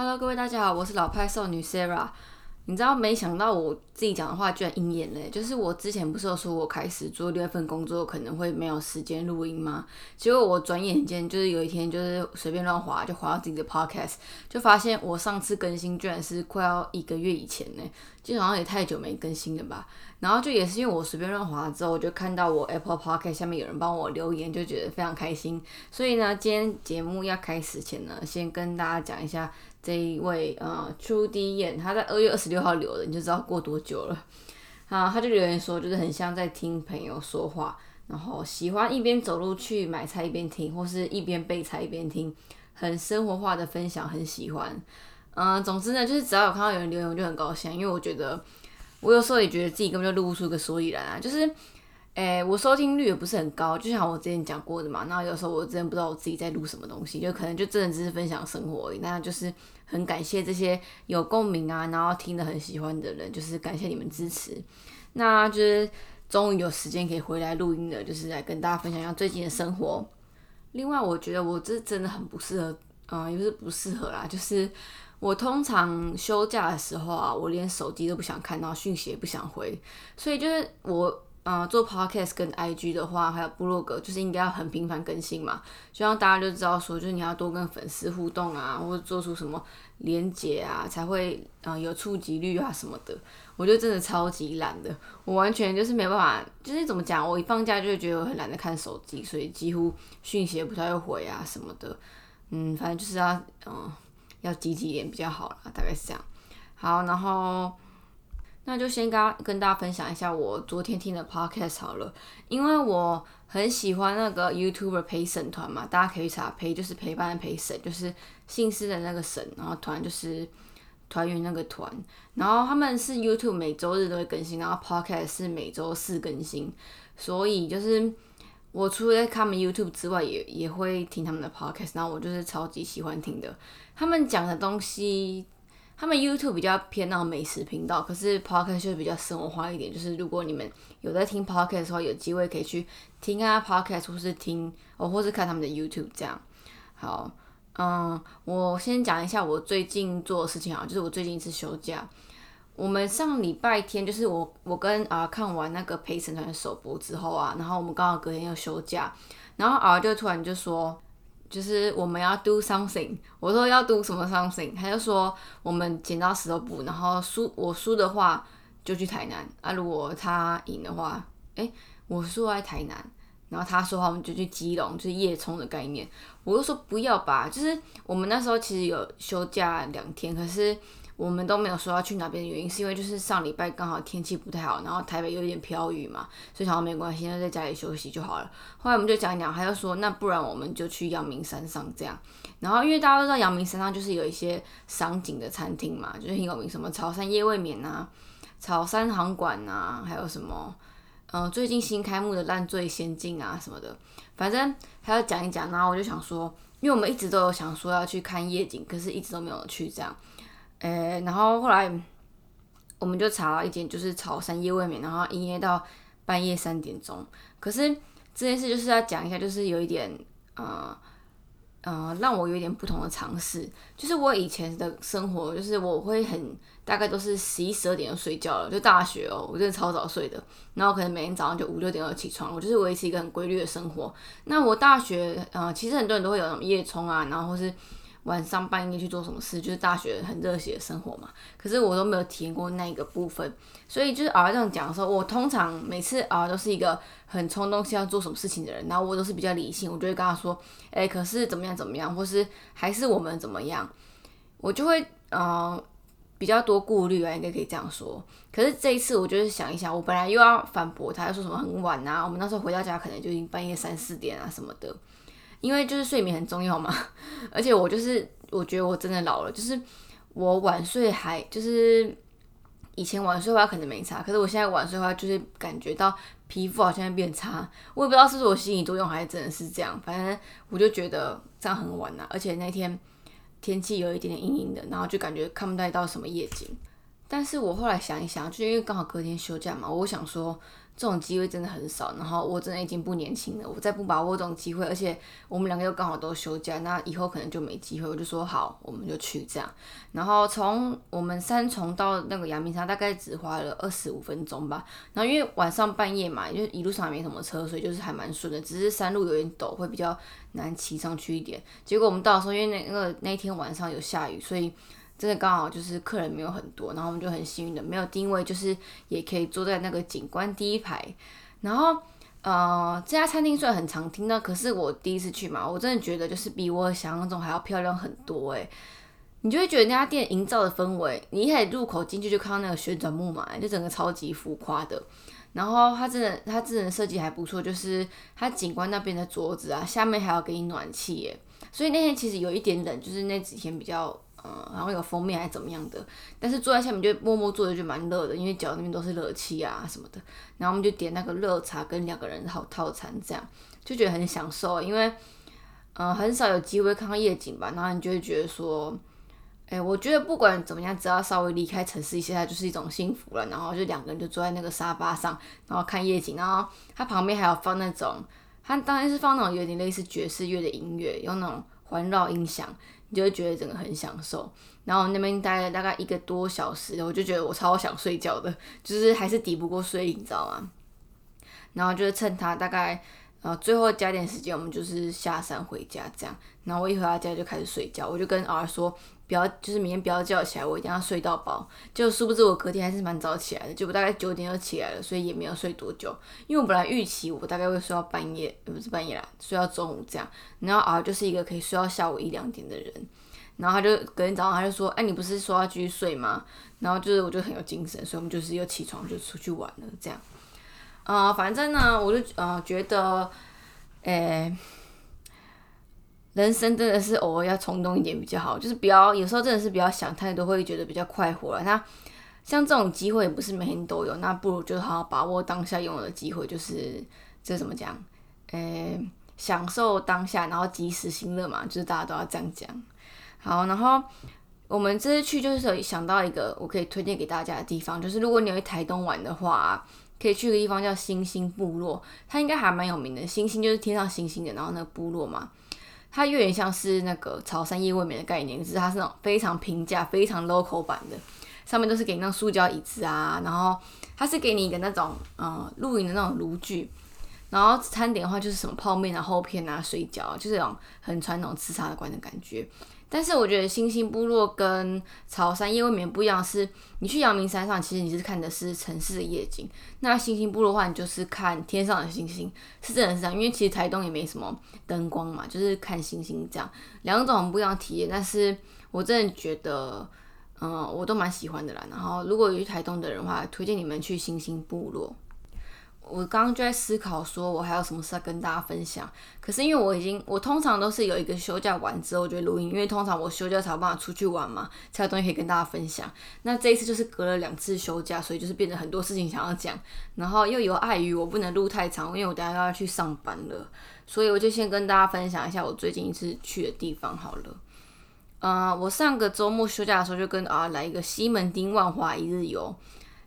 Hello，各位大家好，我是老派少女 Sarah。你知道，没想到我自己讲的话居然应验嘞！就是我之前不是有说我开始做另一份工作可能会没有时间录音吗？结果我转眼间就是有一天就是随便乱滑就滑到自己的 podcast，就发现我上次更新居然是快要一个月以前呢，基本上也太久没更新了吧。然后就也是因为我随便乱滑之后，我就看到我 Apple Podcast 下面有人帮我留言，就觉得非常开心。所以呢，今天节目要开始前呢，先跟大家讲一下。这一位呃初迪燕，他在二月二十六号留的，你就知道过多久了。啊，他就留言说，就是很像在听朋友说话，然后喜欢一边走路去买菜一边听，或是一边备菜一边听，很生活化的分享，很喜欢。嗯，总之呢，就是只要有看到有人留言，我就很高兴，因为我觉得我有时候也觉得自己根本就录不出个所以然啊，就是。诶，我收听率也不是很高，就像我之前讲过的嘛。那有时候我真的不知道我自己在录什么东西，就可能就真的只是分享生活而已。那就是很感谢这些有共鸣啊，然后听得很喜欢的人，就是感谢你们支持。那就是终于有时间可以回来录音了，就是来跟大家分享一下最近的生活。另外，我觉得我这真的很不适合，嗯，也不是不适合啦，就是我通常休假的时候啊，我连手机都不想看到，讯息也不想回，所以就是我。嗯，做 podcast 跟 IG 的话，还有部落格，就是应该要很频繁更新嘛，就像大家就知道说，就是你要多跟粉丝互动啊，或者做出什么连接啊，才会嗯有触及率啊什么的。我觉得真的超级懒的，我完全就是没办法，就是怎么讲，我一放假就会觉得我很懒得看手机，所以几乎讯息也不太会回啊什么的。嗯，反正就是要嗯要积极一点比较好啦，大概是这样。好，然后。那就先跟跟大家分享一下我昨天听的 podcast 好了，因为我很喜欢那个 YouTuber 陪审团嘛，大家可以查陪就是陪伴的陪审，就是姓氏的那个审，然后团就是团员那个团，然后他们是 YouTube 每周日都会更新，然后 podcast 是每周四更新，所以就是我除了看他们 YouTube 之外，也也会听他们的 podcast，然后我就是超级喜欢听的，他们讲的东西。他们 YouTube 比较偏那种美食频道，可是 Podcast 就比较生活化一点。就是如果你们有在听 Podcast 的话，有机会可以去听啊 Podcast，或是听哦，或是看他们的 YouTube 这样。好，嗯，我先讲一下我最近做的事情啊，就是我最近一次休假。我们上礼拜天就是我我跟啊看完那个陪审团的首播之后啊，然后我们刚好隔天又休假，然后啊就突然就说。就是我们要 do something，我说要 do 什么 something，他就说我们剪刀石头布，然后输我输的话就去台南，啊如果他赢的话，诶，我输在台南，然后他说话我们就去基隆，就是夜冲的概念，我就说不要吧，就是我们那时候其实有休假两天，可是。我们都没有说要去哪边的原因，是因为就是上礼拜刚好天气不太好，然后台北有点飘雨嘛，所以想说没关系，那在家里休息就好了。后来我们就讲一讲，他就说那不然我们就去阳明山上这样。然后因为大家都知道阳明山上就是有一些赏景的餐厅嘛，就是很有名，什么草山夜未眠啊、草山航馆啊，还有什么嗯最近新开幕的烂醉仙境啊什么的，反正还要讲一讲。然后我就想说，因为我们一直都有想说要去看夜景，可是一直都没有去这样。诶，然后后来我们就查了一间，就是潮汕夜未眠，然后营业到半夜三点钟。可是这件事就是要讲一下，就是有一点，呃，呃，让我有一点不同的尝试。就是我以前的生活，就是我会很大概都是十一十二点就睡觉了，就大学哦，我真的超早睡的。然后可能每天早上就五六点就起床，我就是维持一个很规律的生活。那我大学，呃，其实很多人都会有什么夜冲啊，然后或是。晚上半夜去做什么事，就是大学很热血的生活嘛。可是我都没有体验过那一个部分，所以就是儿这样讲的时候，我通常每次儿都是一个很冲动，是要做什么事情的人。然后我都是比较理性，我就会跟他说：“哎，可是怎么样怎么样，或是还是我们怎么样？”我就会呃比较多顾虑啊，应该可以这样说。可是这一次，我就是想一想，我本来又要反驳他，要说什么很晚啊，我们那时候回到家可能就已经半夜三四点啊什么的。因为就是睡眠很重要嘛，而且我就是我觉得我真的老了，就是我晚睡还就是以前晚睡的话可能没差，可是我现在晚睡的话就是感觉到皮肤好像变差，我也不知道是不是我心理作用还是真的是这样，反正我就觉得这样很晚呐，而且那天天气有一点点阴阴的，然后就感觉看不到到什么夜景。但是我后来想一想，就因为刚好隔天休假嘛，我想说这种机会真的很少，然后我真的已经不年轻了，我再不把握这种机会，而且我们两个又刚好都休假，那以后可能就没机会。我就说好，我们就去这样。然后从我们三重到那个阳明山大概只花了二十五分钟吧。然后因为晚上半夜嘛，就一路上没什么车，所以就是还蛮顺的，只是山路有点陡，会比较难骑上去一点。结果我们到的时候，因为那个那天晚上有下雨，所以。真的刚好就是客人没有很多，然后我们就很幸运的没有定位，就是也可以坐在那个景观第一排。然后呃，这家餐厅虽然很常听到，可是我第一次去嘛，我真的觉得就是比我想象中还要漂亮很多诶。你就会觉得那家店营造的氛围，你一开始入口进去就看到那个旋转木马，就整个超级浮夸的。然后它真的它真的设计还不错，就是它景观那边的桌子啊，下面还要给你暖气耶。所以那天其实有一点冷，就是那几天比较。嗯，然后有封面还是怎么样的，但是坐在下面就默默坐着就蛮热的，因为脚那边都是热气啊什么的。然后我们就点那个热茶跟两个人好套餐，这样就觉得很享受，因为嗯很少有机会看到夜景吧。然后你就会觉得说，哎，我觉得不管怎么样，只要稍微离开城市一些，它就是一种幸福了。然后就两个人就坐在那个沙发上，然后看夜景，然后它旁边还有放那种，它当然是放那种有点类似爵士乐的音乐，用那种环绕音响。你就会觉得整个很享受，然后那边待了大概一个多小时，我就觉得我超想睡觉的，就是还是抵不过睡，你知道吗？然后就是趁他大概呃最后加点时间，我们就是下山回家这样。然后我一回到家就开始睡觉，我就跟 R 说。不要，就是明天不要叫起来，我一定要睡到饱。就殊不知我隔天还是蛮早起来的，就我大概九点就起来了，所以也没有睡多久。因为我本来预期我大概会睡到半夜，不是半夜啦，睡到中午这样。然后啊，就是一个可以睡到下午一两点的人。然后他就隔天早上他就说：“哎，你不是说要继续睡吗？”然后就是我就很有精神，所以我们就是又起床就出去玩了这样。啊，反正呢，我就呃觉得，诶。人生真的是偶尔要冲动一点比较好，就是不要有时候真的是不要想太多，会觉得比较快活了。那像这种机会也不是每天都有，那不如就好好把握当下拥有的机会，就是这怎么讲？诶，享受当下，然后及时行乐嘛，就是大家都要这样讲。好，然后我们这次去就是想到一个我可以推荐给大家的地方，就是如果你要去台东玩的话，可以去个地方叫星星部落，它应该还蛮有名的。星星就是天上星星的，然后那个部落嘛。它有点像是那个潮汕夜未眠的概念，就是它是那种非常平价、非常 local 版的，上面都是给你那种塑胶椅子啊，然后它是给你一个那种呃露营的那种炉具，然后餐点的话就是什么泡面啊、厚片啊、水饺，就是那种很传统吃茶的馆的感觉。但是我觉得星星部落跟草山夜未眠不一样，是你去阳明山上，其实你是看的是城市的夜景；那星星部落的话，你就是看天上的星星，是真的是这样。因为其实台东也没什么灯光嘛，就是看星星这样，两种很不一样的体验。但是我真的觉得，嗯，我都蛮喜欢的啦。然后如果有去台东的人的话，推荐你们去星星部落。我刚刚就在思考，说我还有什么事要跟大家分享。可是因为我已经，我通常都是有一个休假完之后我就录音，因为通常我休假才有办法出去玩嘛，才有东西可以跟大家分享。那这一次就是隔了两次休假，所以就是变得很多事情想要讲，然后又有碍于我不能录太长，因为我等下要去上班了，所以我就先跟大家分享一下我最近一次去的地方好了。嗯，我上个周末休假的时候就跟啊来一个西门町万华一日游。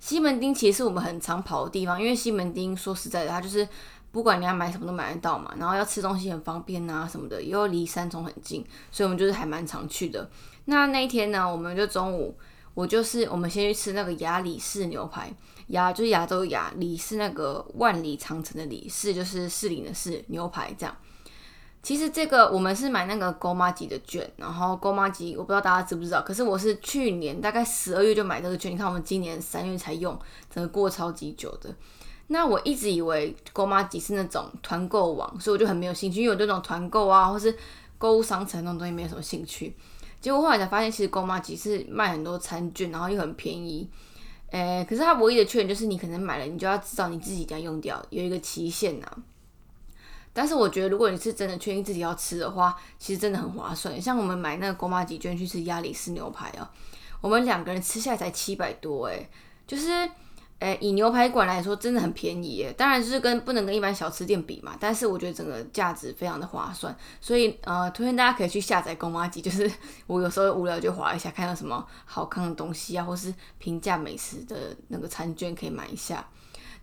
西门町其实是我们很常跑的地方，因为西门町说实在的，它就是不管你要买什么都买得到嘛，然后要吃东西很方便啊什么的，又离三重很近，所以我们就是还蛮常去的。那那一天呢，我们就中午，我就是我们先去吃那个亚里士牛排，亚就是亚洲亚，里是那个万里长城的里，士就是士林的士，牛排这样。其实这个我们是买那个勾妈吉的券，然后勾妈吉我不知道大家知不知道，可是我是去年大概十二月就买这个券，你看我们今年三月才用，整个过超级久的。那我一直以为勾妈吉是那种团购网，所以我就很没有兴趣，因为我对那种团购啊或是购物商城那种东西没有什么兴趣。结果后来才发现，其实勾妈吉是卖很多餐券，然后又很便宜。诶，可是它唯一的缺点就是你可能买了，你就要知道你自己要用掉，有一个期限呐。但是我觉得，如果你是真的确定自己要吃的话，其实真的很划算。像我们买那个公妈几卷去吃鸭里斯牛排啊，我们两个人吃下来才七百多诶，就是诶，以牛排馆来说，真的很便宜耶。当然就是跟不能跟一般小吃店比嘛，但是我觉得整个价值非常的划算。所以呃，推荐大家可以去下载公妈机，就是 我有时候无聊就划一下，看到什么好看的东西啊，或是平价美食的那个餐券可以买一下。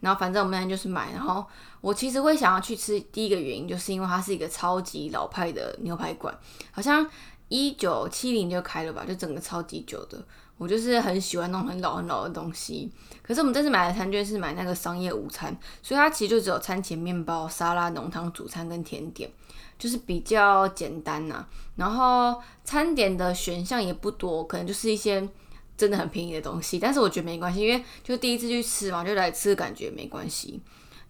然后反正我们那天就是买，然后我其实会想要去吃，第一个原因就是因为它是一个超级老派的牛排馆，好像一九七零就开了吧，就整个超级久的。我就是很喜欢那种很老很老的东西，可是我们这次买的餐券是买那个商业午餐，所以它其实就只有餐前面包、沙拉、浓汤、主餐跟甜点，就是比较简单呐。然后餐点的选项也不多，可能就是一些真的很便宜的东西，但是我觉得没关系，因为就第一次去吃嘛，就来吃感觉没关系。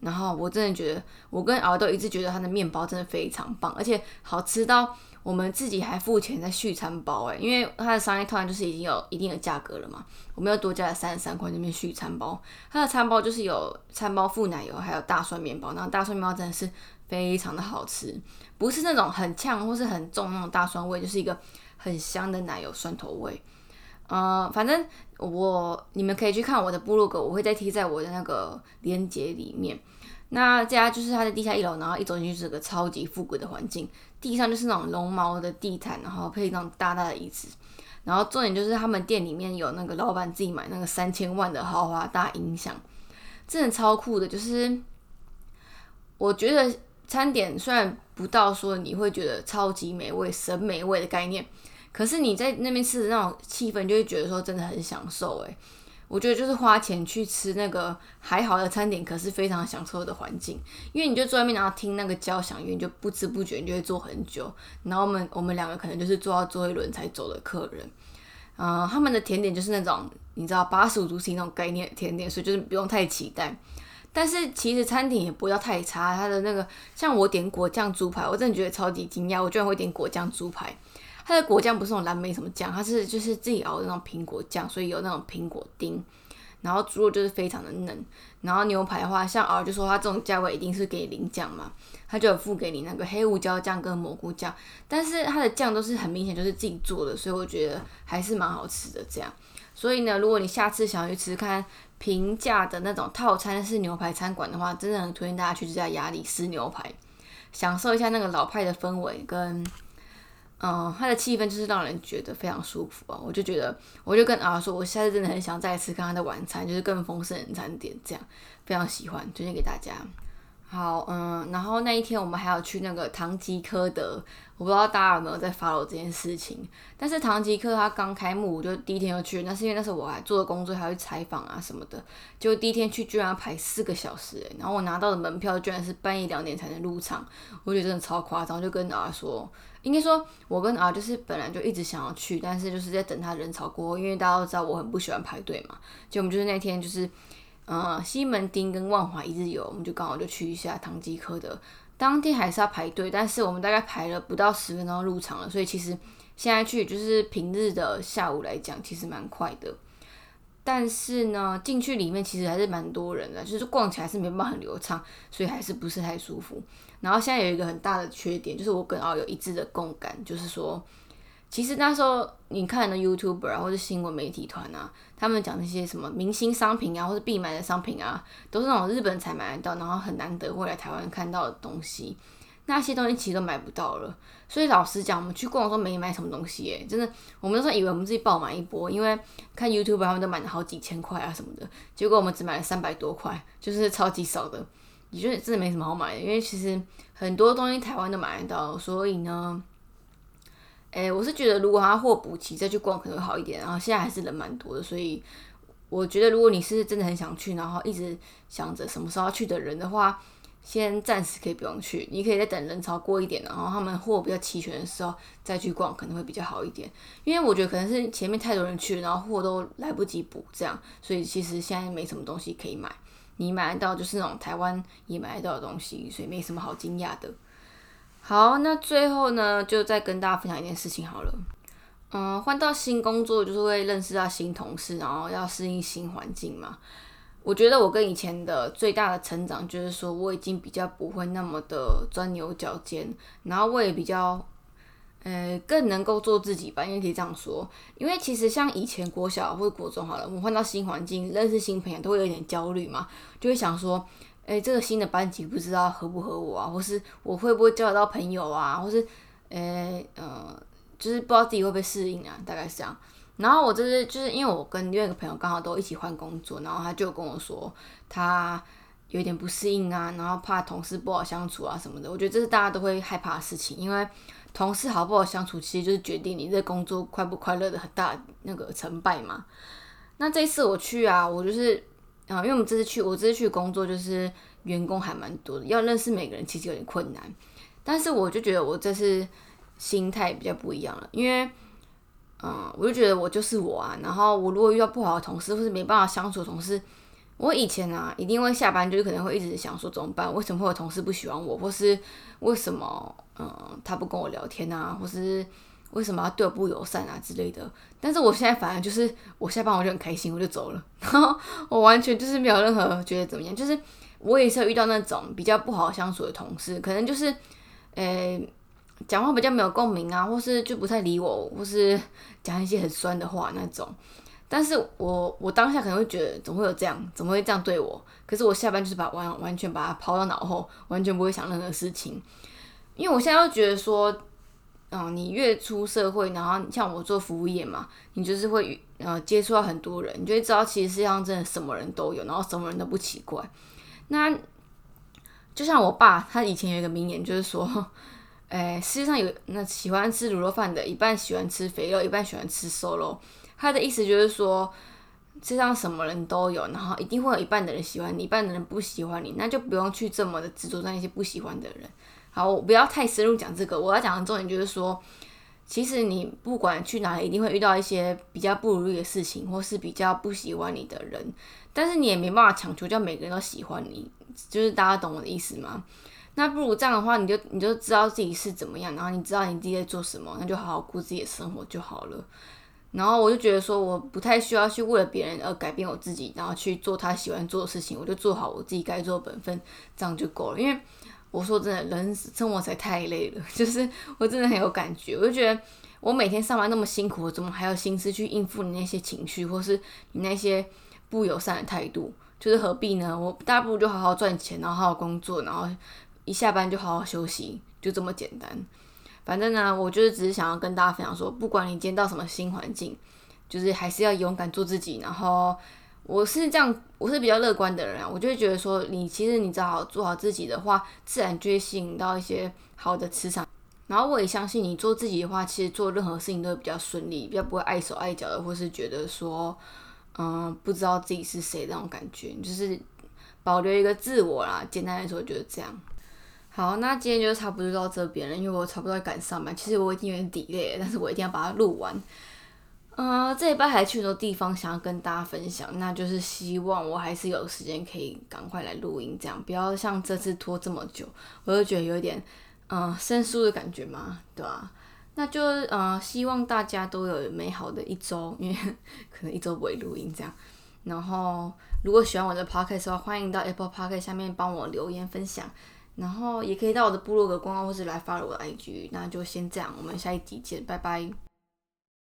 然后我真的觉得，我跟敖都一直觉得它的面包真的非常棒，而且好吃到。我们自己还付钱在续餐包哎，因为它的商业套餐就是已经有一定的价格了嘛，我们又多加了三十三块那边续餐包。它的餐包就是有餐包附奶油，还有大蒜面包，然后大蒜面包真的是非常的好吃，不是那种很呛或是很重那种大蒜味，就是一个很香的奶油蒜头味。呃，反正我你们可以去看我的部落格，我会再贴在我的那个链接里面。那这家就是它的地下一楼，然后一走进去是个超级复古的环境，地上就是那种绒毛的地毯，然后配那种大大的椅子，然后重点就是他们店里面有那个老板自己买那个三千万的豪华大音响，真的超酷的。就是我觉得餐点虽然不到说你会觉得超级美味、神美味的概念，可是你在那边吃的那种气氛，就会觉得说真的很享受诶。我觉得就是花钱去吃那个还好的餐点，可是非常享受的环境，因为你就坐外面，然后听那个交响乐，你就不知不觉你就会坐很久。然后我们我们两个可能就是坐到最后一轮才走的客人，嗯，他们的甜点就是那种你知道八十五度 C 那种概念甜点，所以就是不用太期待。但是其实餐厅也不要太差，它的那个像我点果酱猪排，我真的觉得超级惊讶，我居然会点果酱猪排。它的果酱不是那种蓝莓什么酱，它是就是自己熬的那种苹果酱，所以有那种苹果丁。然后猪肉就是非常的嫩。然后牛排的话，像熬就说它这种价位一定是给零酱嘛，它就有付给你那个黑胡椒酱跟蘑菇酱，但是它的酱都是很明显就是自己做的，所以我觉得还是蛮好吃的这样。所以呢，如果你下次想要去吃看平价的那种套餐式牛排餐馆的话，真的很推荐大家去这家亚里斯牛排，享受一下那个老派的氛围跟。嗯，它的气氛就是让人觉得非常舒服啊！我就觉得，我就跟阿说，我下次真的很想再吃刚刚的晚餐，就是更丰盛的餐点，这样非常喜欢，推荐给大家。好，嗯，然后那一天我们还要去那个唐吉诃德，我不知道大家有没有在 follow 这件事情。但是唐吉诃他刚开幕，我就第一天就去，那是因为那时候我还做的工作，还要去采访啊什么的。就第一天去居然要排四个小时，然后我拿到的门票居然是半夜两点才能入场，我觉得真的超夸张，就跟阿说。应该说，我跟啊就是本来就一直想要去，但是就是在等他人潮过后，因为大家都知道我很不喜欢排队嘛。就我们就是那天就是，呃，西门町跟万华一日游，我们就刚好就去一下唐吉诃德。当天还是要排队，但是我们大概排了不到十分钟入场了，所以其实现在去就是平日的下午来讲，其实蛮快的。但是呢，进去里面其实还是蛮多人的，就是逛起来是没办法很流畅，所以还是不是太舒服。然后现在有一个很大的缺点，就是我跟奥有一致的共感，就是说，其实那时候你看的 YouTuber 啊，或者新闻媒体团啊，他们讲那些什么明星商品啊，或者必买的商品啊，都是那种日本才买得到，然后很难得会来台湾看到的东西。那些东西其实都买不到了，所以老实讲，我们去逛的时候没买什么东西耶，真的，我们那时候以为我们自己爆买一波，因为看 YouTube 他们都买了好几千块啊什么的，结果我们只买了三百多块，就是超级少的。你觉得真的没什么好买的，因为其实很多东西台湾都买得到，所以呢，诶，我是觉得如果他货补齐再去逛可能会好一点。然后现在还是人蛮多的，所以我觉得如果你是真的很想去，然后一直想着什么时候要去的人的话，先暂时可以不用去，你可以再等人潮过一点，然后他们货比较齐全的时候再去逛，可能会比较好一点。因为我觉得可能是前面太多人去，然后货都来不及补，这样，所以其实现在没什么东西可以买。你买得到就是那种台湾也买得到的东西，所以没什么好惊讶的。好，那最后呢，就再跟大家分享一件事情好了。嗯，换到新工作就是会认识到新同事，然后要适应新环境嘛。我觉得我跟以前的最大的成长就是说，我已经比较不会那么的钻牛角尖，然后我也比较，呃，更能够做自己吧，因为可以这样说。因为其实像以前国小或者国中好了，我们换到新环境，认识新朋友，都会有点焦虑嘛，就会想说，哎，这个新的班级不知道合不合我啊，或是我会不会交得到朋友啊，或是，呃呃，就是不知道自己会不会适应啊，大概是这样。然后我这是就是因为我跟另外一个朋友刚好都一起换工作，然后他就跟我说他有点不适应啊，然后怕同事不好相处啊什么的。我觉得这是大家都会害怕的事情，因为同事好不好相处，其实就是决定你这工作快不快乐的很大那个成败嘛。那这一次我去啊，我就是啊，因为我们这次去，我这次去工作就是员工还蛮多的，要认识每个人其实有点困难。但是我就觉得我这次心态比较不一样了，因为。嗯，我就觉得我就是我啊。然后我如果遇到不好的同事，或是没办法相处的同事，我以前啊一定会下班就是可能会一直想说怎么办？为什么会有同事不喜欢我？或是为什么嗯他不跟我聊天啊？或是为什么要对我不友善啊之类的？但是我现在反而就是我下班我就很开心，我就走了。然后我完全就是没有任何觉得怎么样。就是我也是遇到那种比较不好相处的同事，可能就是诶。讲话比较没有共鸣啊，或是就不太理我，或是讲一些很酸的话那种。但是我我当下可能会觉得，怎么会有这样？怎么会这样对我？可是我下班就是把完完全把它抛到脑后，完全不会想任何事情。因为我现在又觉得说，嗯，你越出社会，然后像我做服务业嘛，你就是会呃接触到很多人，你就会知道其实世界上真的什么人都有，然后什么人都不奇怪。那就像我爸，他以前有一个名言，就是说。哎，世界上有那喜欢吃卤肉饭的，一半喜欢吃肥肉，一半喜欢吃瘦肉。他的意思就是说，世界上什么人都有，然后一定会有一半的人喜欢你，一半的人不喜欢你，那就不用去这么的执着在那些不喜欢的人。好，我不要太深入讲这个，我要讲的重点就是说，其实你不管去哪里，一定会遇到一些比较不如意的事情，或是比较不喜欢你的人，但是你也没办法强求叫每个人都喜欢你，就是大家懂我的意思吗？那不如这样的话，你就你就知道自己是怎么样，然后你知道你自己在做什么，那就好好过自己的生活就好了。然后我就觉得说，我不太需要去为了别人而改变我自己，然后去做他喜欢做的事情，我就做好我自己该做的本分，这样就够了。因为我说真的，人生活才太累了，就是我真的很有感觉。我就觉得我每天上班那么辛苦，我怎么还有心思去应付你那些情绪，或是你那些不友善的态度？就是何必呢？我大不如就好好赚钱，然后好好工作，然后。一下班就好好休息，就这么简单。反正呢，我就是只是想要跟大家分享说，不管你今天到什么新环境，就是还是要勇敢做自己。然后我是这样，我是比较乐观的人啊，我就会觉得说，你其实你只要做好自己的话，自然就会吸引到一些好的磁场。然后我也相信你做自己的话，其实做任何事情都会比较顺利，比较不会碍手碍脚的，或是觉得说，嗯，不知道自己是谁那种感觉，就是保留一个自我啦。简单来说就是这样。好，那今天就差不多到这边了，因为我差不多要赶上班。其实我已经有点底累，但是我一定要把它录完。嗯，这一拜还去很多地方，想要跟大家分享，那就是希望我还是有时间可以赶快来录音，这样不要像这次拖这么久，我就觉得有点嗯生疏的感觉嘛，对吧？那就嗯希望大家都有美好的一周，因为 可能一周不会录音这样。然后如果喜欢我的 podcast 的话，欢迎到 Apple Podcast 下面帮我留言分享。然后也可以到我的部落格逛逛，或是来发我的 IG。那就先这样，我们下一集见，拜拜。